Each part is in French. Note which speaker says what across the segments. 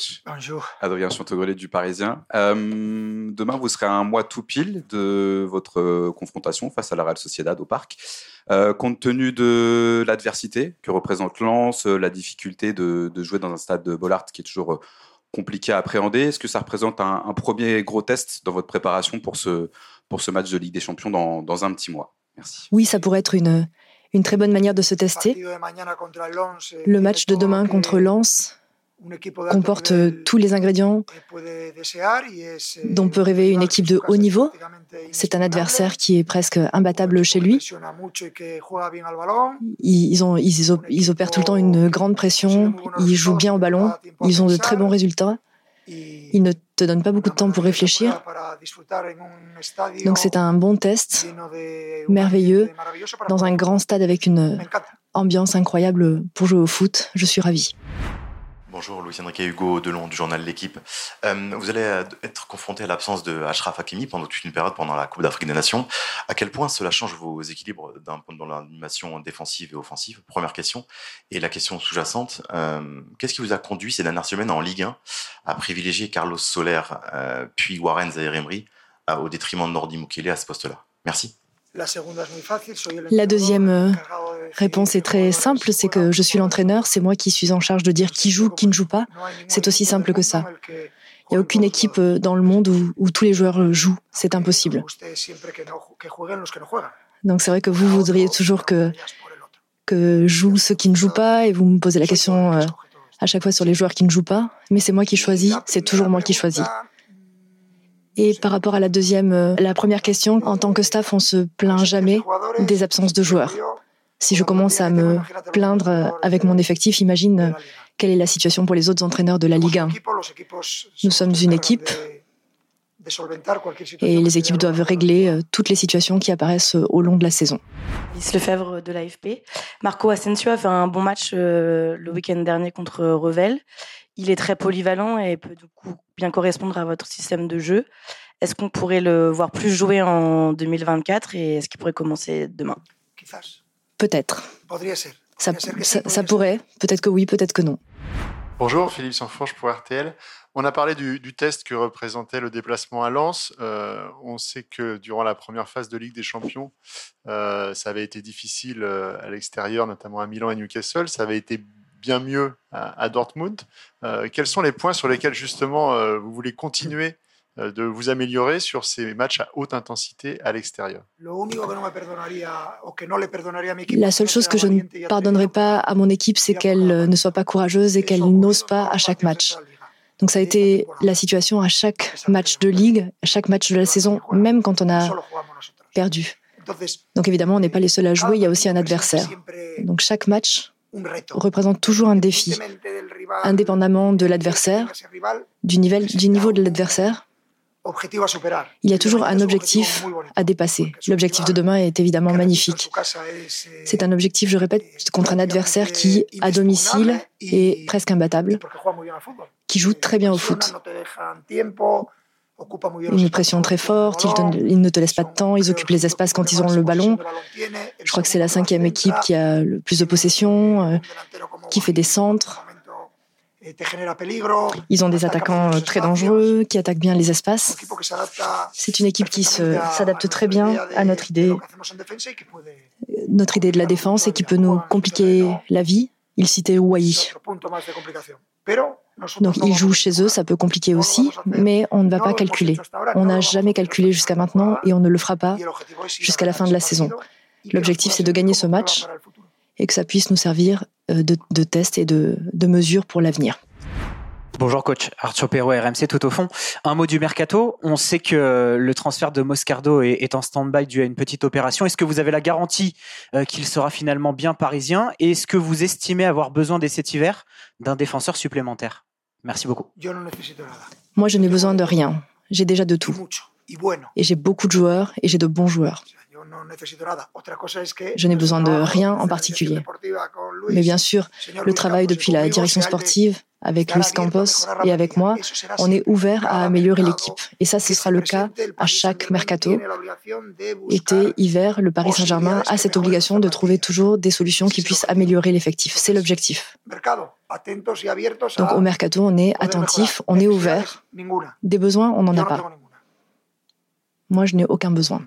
Speaker 1: coach. Bonjour. Adrien Chantegrelet du Parisien. Euh, demain, vous serez à un mois tout pile de votre confrontation face à la Real Sociedad au Parc. Euh, compte tenu de l'adversité que représente Lens, la difficulté de, jouer dans un stade de Bollard qui est toujours compliqué à appréhender, est-ce que ça représente un, premier gros test dans votre préparation pour ce, pour ce match de Ligue des Champions dans, dans un petit mois? Merci.
Speaker 2: Oui, ça pourrait être une, une très bonne manière de se tester. Le match de demain contre Lens comporte tous les ingrédients dont peut rêver une équipe de haut niveau. C'est un adversaire qui est presque imbattable chez lui. Ils, ont, ils, opèrent tout le temps une grande pression, ils jouent bien au ballon, ils ont de très bons résultats. Ils ne te donnent pas beaucoup de temps pour réfléchir. Donc c'est un bon test, merveilleux, dans un grand stade avec une ambiance incroyable pour jouer au foot. Je suis ravi.
Speaker 3: Bonjour, Louis Enrique Hugo Delon du journal L'équipe. Euh, vous allez euh, être confronté à l'absence de Ashraf Hakimi pendant toute une période pendant la Coupe d'Afrique des Nations. À quel point cela change vos équilibres dans l'animation défensive et offensive? Première question. Et la question sous-jacente, euh, qu'est-ce qui vous a conduit ces dernières semaines en Ligue 1 à privilégier Carlos Soler puis Warren Zaire-Emery au détriment de Nordi Mukele à ce poste-là? Merci.
Speaker 2: La deuxième euh, réponse est très simple, c'est que je suis l'entraîneur, c'est moi qui suis en charge de dire qui joue, qui ne joue pas. C'est aussi simple que ça. Il n'y a aucune équipe euh, dans le monde où, tous les joueurs euh, jouent. C'est impossible. Donc c'est vrai que vous voudriez toujours que, que jouent ceux qui ne jouent pas et vous me posez la question à chaque fois sur les joueurs qui ne jouent pas. Mais c'est moi qui choisis, c'est toujours moi qui choisis. Et par rapport à la deuxième, euh, la première question, en tant que staff, on se plaint jamais des absences de joueurs. Si je commence à me plaindre euh, avec mon effectif, imagine euh, quelle est la situation pour les autres entraîneurs de la Ligue 1. Nous sommes une équipe et les équipes doivent régler toutes les situations qui apparaissent au long de la saison.
Speaker 4: Lise Lefebvre de l'AFP. Marco Asensio a fait un bon match le week-end dernier contre Revel il est très polyvalent et peut du coup bien correspondre à votre système de jeu. Est-ce qu'on pourrait le voir plus jouer en 2024 et est-ce qu'il pourrait commencer demain?
Speaker 2: Peut-être. Ça, ça, pourrait. Peut-être que oui, peut-être que non.
Speaker 5: Bonjour, Philippe Sanfourche pour RTL. On a parlé du, test que représentait le déplacement à Lens. Euh, on sait que durant la première phase de Ligue des Champions, euh, ça avait été difficile euh, à l'extérieur, notamment à Milan et Newcastle. Ça avait été bien mieux à, Dortmund. Euh, quels sont les points sur lesquels justement euh, vous voulez continuer euh, de vous améliorer sur ces matchs à haute intensité à l'extérieur?
Speaker 2: La seule chose que je ne pardonnerai pas à mon équipe, c'est qu'elle ne soit pas courageuse et qu'elle n'ose pas à chaque match. Donc ça a été la situation à chaque match de ligue, à chaque match de la saison, même quand on a perdu. Donc évidemment, on n'est pas les seuls à jouer, il y a aussi un adversaire. Donc chaque match, représente toujours un défi, indépendamment de l'adversaire, du, du niveau de l'adversaire. Il y a toujours un objectif à dépasser. L'objectif de demain est évidemment magnifique. C'est un objectif, je répète, contre un adversaire qui, à domicile, est presque imbattable, qui joue très bien au foot. Une pression très forte, ils, ne te laissent pas de temps, ils occupent les espaces quand ils ont le ballon. Je crois que c'est la cinquième équipe qui a le plus de possession, euh, qui fait des centres. Ils ont des attaquants euh, très dangereux, qui attaquent bien les espaces. C'est une équipe qui s'adapte très bien à notre idée, notre idée de la défense et qui peut nous compliquer la vie. Il citait Ouai. Donc ils jouent chez eux, ça peut compliquer aussi, mais on ne va pas calculer. On n'a jamais calculé jusqu'à maintenant et on ne le fera pas jusqu'à la fin de la saison. L'objectif, c'est de gagner ce match et que ça puisse nous servir euh, de, test et de, de mesure pour l'avenir.
Speaker 6: Bonjour coach, Arthur Perrault, RMC tout au fond. Un mot du mercato, on sait que le transfert de Moscardo est, en stand-by dû à une petite opération. Est-ce que vous avez la garantie euh, qu'il sera finalement bien parisien? Et est-ce que vous estimez avoir besoin dès cet hiver d'un défenseur supplémentaire? Merci beaucoup.
Speaker 2: Moi, je n'ai besoin de rien. J'ai déjà de tout. Et j'ai beaucoup de joueurs et j'ai de bons joueurs. Je n'ai besoin de rien en particulier. Mais bien sûr, le travail depuis la direction sportive, avec Luis Campos et avec moi, on est ouvert à améliorer l'équipe. Et ça, ce sera le cas à chaque mercato. Été, hiver, le Paris Saint-Germain a cette obligation de trouver toujours des solutions qui puissent améliorer l'effectif. C'est l'objectif. Donc au mercato, on est attentif, on est ouvert. Des besoins, on n'en a pas. Moi, je n'ai aucun besoin.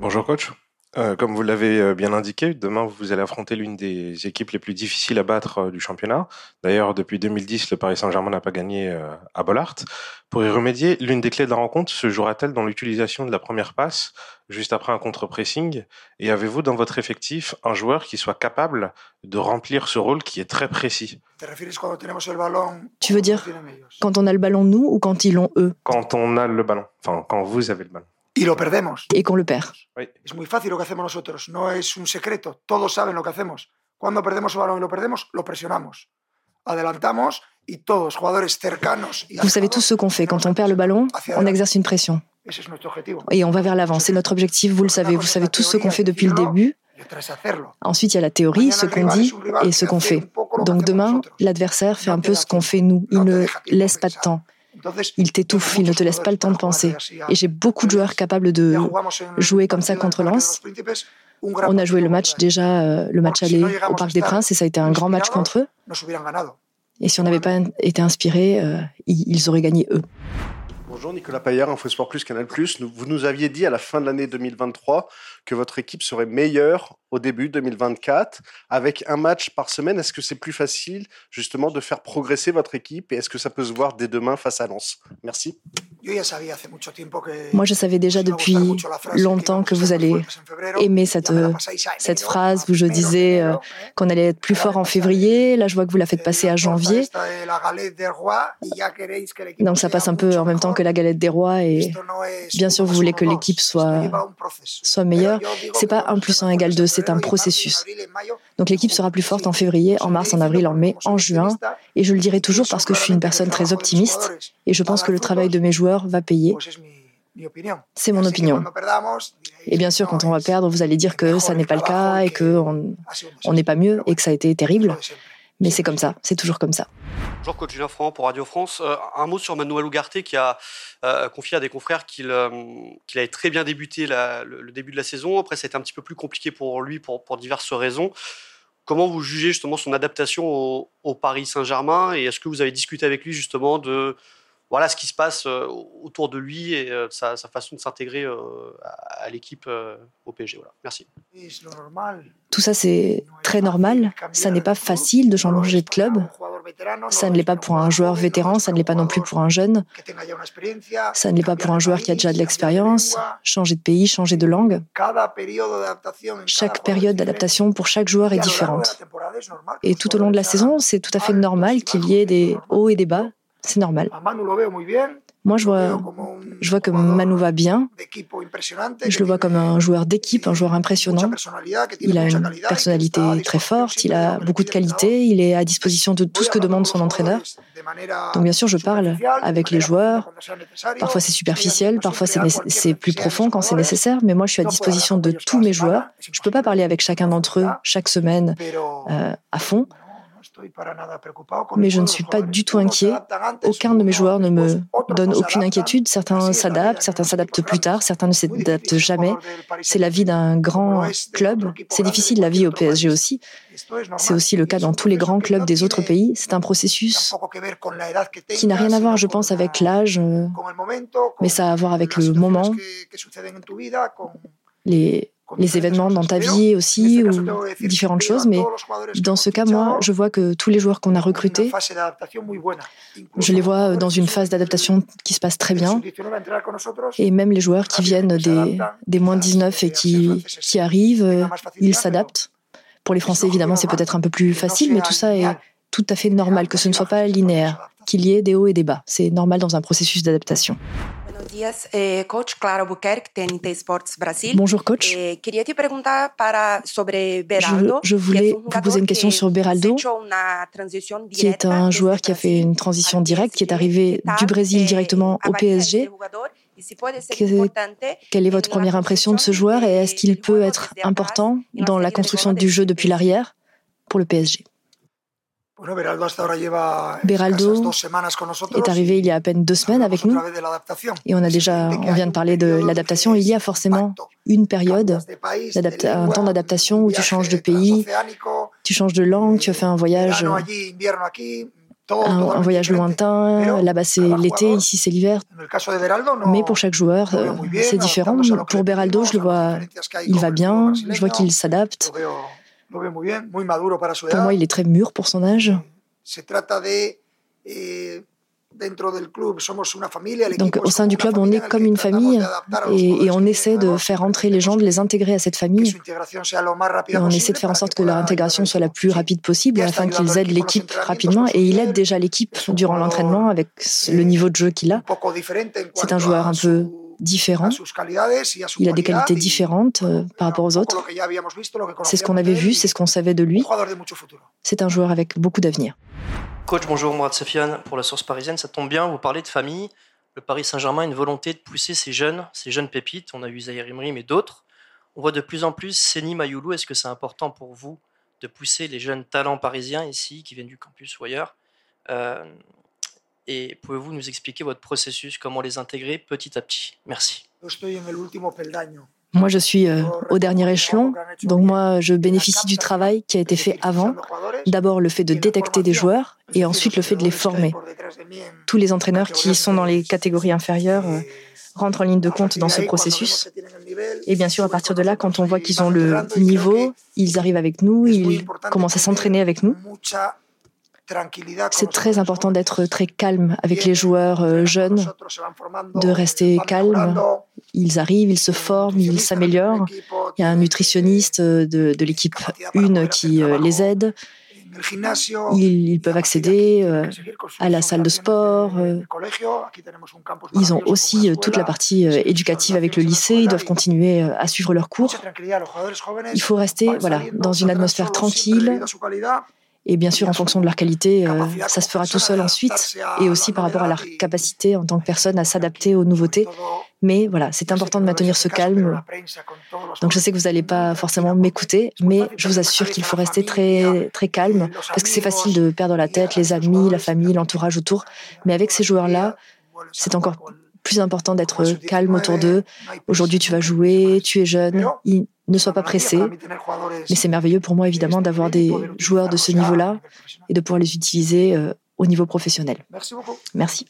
Speaker 7: Bonjour coach. Euh, comme vous l'avez euh, bien indiqué, demain vous allez affronter l'une des équipes les plus difficiles à battre euh, du championnat. D'ailleurs, depuis 2010, le Paris Saint-Germain n'a pas gagné à Bollard. Pour y remédier, l'une des clés de la rencontre se jouera-t-elle dans l'utilisation de la première passe juste après un contre-pressing? Et avez-vous dans votre effectif un joueur qui soit capable de remplir ce rôle qui est très précis?
Speaker 2: Tu veux dire quand on a le ballon nous ou quand ils l'ont eux?
Speaker 7: Quand on a le ballon, enfin quand vous avez le ballon.
Speaker 2: Y lo perdemos. Et qu'on le perd.
Speaker 8: Es muy fácil lo que hacemos nosotros, no es un secreto, todos saben lo que hacemos. Cuando perdemos el balón y lo perdemos, lo presionamos. Adelantamos y todos, jugadores cercanos. Y
Speaker 2: Vous savez tous ce qu'on fait. Quand on perd le ballon, on exerce une pression.
Speaker 8: Ese es nuestro objetivo.
Speaker 2: Et on va vers l'avant. C'est notre objectif, vous le savez. Vous savez tous ce qu'on fait depuis le début. Ensuite, il y a la théorie, ce qu'on dit et ce qu'on fait. Donc demain, l'adversaire fait un peu ce qu'on fait nous. Il ne laisse pas de temps. Il t'étouffe, il ne te laisse pas le temps de penser. Et j'ai beaucoup de joueurs capables de jouer comme ça contre Lens. On a joué le match déjà, euh, le match aller au Parc des Princes, et ça a été un grand match contre eux. Et si on n'avait pas été inspiré, euh, ils auraient gagné eux.
Speaker 9: Bonjour Nicolas Paillard, Infosport Plus, Canal Plus. Vous nous aviez dit à la fin de l'année 2023 que votre équipe serait meilleure au début 2024 avec un match par semaine. Est-ce que c'est plus facile justement de faire progresser votre équipe et est-ce que ça peut se voir dès demain face à Lens? Merci.
Speaker 2: Moi, je savais déjà depuis longtemps que vous allez aimer cette, cette phrase où je disais euh, qu'on allait être plus fort en février. Là, je vois que vous la faites passer à janvier. Donc, ça passe un peu en même temps que la galette des rois. Et bien sûr, vous voulez que l'équipe soit, soit meilleure. C'est pas 1 plus 1 égale 2, c'est un processus. Donc, l'équipe sera plus forte en février, en mars, en avril, en mai, en juin. Et je le dirai toujours parce que je suis une personne très optimiste. Et je pense que le travail de mes joueurs va payer. C'est mon opinion. Et bien sûr, quand on va perdre, vous allez dire que ça n'est pas le cas et qu'on on n'est pas mieux et que ça a été terrible. Mais c'est comme ça, c'est toujours comme ça.
Speaker 10: Bonjour coach Julien Franc pour Radio France. Euh, un mot sur Manuel Ugarte qui a euh, confié à des confrères qu'il euh, qu'il avait très bien débuté le, début de la saison. Après, ça a été un petit peu plus compliqué pour lui pour, diverses raisons. Comment vous jugez justement son adaptation au Paris Saint-Germain et est-ce que vous avez discuté avec lui justement de voilà ce qui se passe euh, autour de lui et euh, sa, façon de s'intégrer euh, à, l'équipe au PSG. Voilà. Merci.
Speaker 2: Tout ça, c'est très normal. Ça n'est pas facile de changer de club. Ça ne l'est pas pour un joueur vétéran, ça ne l'est pas non plus pour un jeune. Ça ne l'est pas pour un joueur qui a déjà de l'expérience. Changer de pays, changer de langue. Chaque période d'adaptation pour chaque joueur est différente. Et tout au long de la saison, c'est tout à fait normal qu'il y ait des hauts et des bas c'est normal. Moi, je vois, je vois que Manu va bien. Je le vois comme un joueur d'équipe, un joueur impressionnant. Il a une personnalité très forte, il a beaucoup de qualités, il est à disposition de tout ce que demande son entraîneur. Donc bien sûr, je parle avec les joueurs. Parfois c'est superficiel, parfois c'est plus profond quand c'est nécessaire, mais moi je suis à disposition de tous mes joueurs. Je ne peux pas parler avec chacun d'entre eux chaque semaine euh, à fond. Mais je ne suis pas du tout inquiet. Aucun de mes joueurs ne me donne aucune inquiétude. Certains s'adaptent, certains s'adaptent plus tard, certains ne s'adaptent jamais. C'est la vie d'un grand club. C'est difficile la vie au PSG aussi. C'est aussi le cas dans tous les grands clubs des autres pays. C'est un processus qui n'a rien à voir, je pense, avec l'âge, euh, mais ça a à voir avec le moment, les les événements dans ta vie aussi, ou différentes choses. Mais dans ce cas, moi, je vois que tous les joueurs qu'on a recrutés, je les vois dans une phase d'adaptation qui se passe très bien. Et même les joueurs qui viennent des, des moins 19 et qui, qui arrivent, ils s'adaptent. Pour les Français, évidemment, c'est peut-être un peu plus facile, mais tout ça est tout à fait normal, que ce ne soit pas linéaire, qu'il y ait des hauts et des bas. C'est normal dans un processus d'adaptation.
Speaker 11: Eh, coach. Clara TNT Sports Brasil.
Speaker 2: Bonjour coach.
Speaker 11: Eh,
Speaker 2: je, voulais vous poser une question sur Beraldo, qui est un joueur qui a fait une transition directe, qui est arrivé du Brésil directement au PSG quelle est votre première impression de ce joueur et est-ce qu'il peut être important dans la construction du jeu depuis l'arrière pour le PSG Beraldo est arrivé il y a à peine deux semaines avec nous et on a déjà, on vient de parler de l'adaptation. Il y a forcément une période, un temps d'adaptation où tu changes de pays, tu changes de langue, tu as fait un voyage, un, voyage lointain. Là-bas c'est l'été, ici c'est l'hiver. Mais pour chaque joueur, euh, c'est différent. Pour Beraldo, je le vois, il va bien, je vois qu'il s'adapte. Pour moi, il est très mûr pour son âge. Eh, Donc au sein du club, on est comme une famille et, on essaie de faire entrer les gens, de les intégrer à cette famille. Et on essaie de faire en sorte que leur intégration soit la plus rapide possible afin qu'ils aident l'équipe rapidement. Et il aide déjà l'équipe durant l'entraînement avec le niveau de jeu qu'il a. C'est un joueur un peu différent. Il a des qualités différentes euh, par rapport aux autres. C'est ce qu'on avait vu, c'est ce qu'on savait de lui. C'est un joueur avec beaucoup d'avenir.
Speaker 12: Coach, bonjour, Mourad Sofiane pour la source parisienne. Ça tombe bien, vous parlez de famille. Le Paris Saint-Germain a une volonté de pousser ces jeunes, ces jeunes pépites. On a eu Zahir Imri, mais d'autres. On voit de plus en plus Seni Mayoulou. Est-ce que c'est important pour vous de pousser les jeunes talents parisiens ici, qui viennent du campus ou ailleurs? Euh, et pouvez-vous nous expliquer votre processus, comment les intégrer petit à petit? Merci.
Speaker 2: Moi, je suis euh, au dernier échelon, donc moi, je bénéficie du travail qui a été fait avant. D'abord, le fait de détecter des joueurs et ensuite le fait de les former. Tous les entraîneurs qui sont dans les catégories inférieures euh, rentrent en ligne de compte dans ce processus. Et bien sûr, à partir de là, quand on voit qu'ils ont le niveau, ils arrivent avec nous, ils commencent à s'entraîner avec nous. C'est très important d'être très calme avec les joueurs euh, jeunes, de rester calme. Ils arrivent, ils se forment, ils s'améliorent. Il y a un nutritionniste euh, de, l'équipe 1 qui euh, les aide. Ils, peuvent accéder à la salle de sport. Ils ont aussi toute la partie éducative avec le lycée. Ils doivent continuer à suivre leurs cours. Il faut rester voilà, dans une atmosphère tranquille et bien sûr, en fonction de leur qualité, euh, ça se fera tout seul ensuite, et aussi par rapport à leur capacité en tant que personne à s'adapter aux nouveautés. Mais voilà, c'est important de maintenir ce calme. Donc je sais que vous n'allez pas forcément m'écouter, mais je vous assure qu'il faut rester très, très calme, parce que c'est facile de perdre la tête, les amis, la famille, l'entourage autour. Mais avec ces joueurs-là, c'est encore plus important d'être calme autour d'eux. Aujourd'hui, tu vas jouer, tu es jeune ne sois pas pressé. Mais c'est merveilleux pour moi, évidemment, d'avoir des joueurs de ce niveau-là et de pouvoir les utiliser euh, au niveau professionnel.
Speaker 8: Merci beaucoup.
Speaker 2: Merci.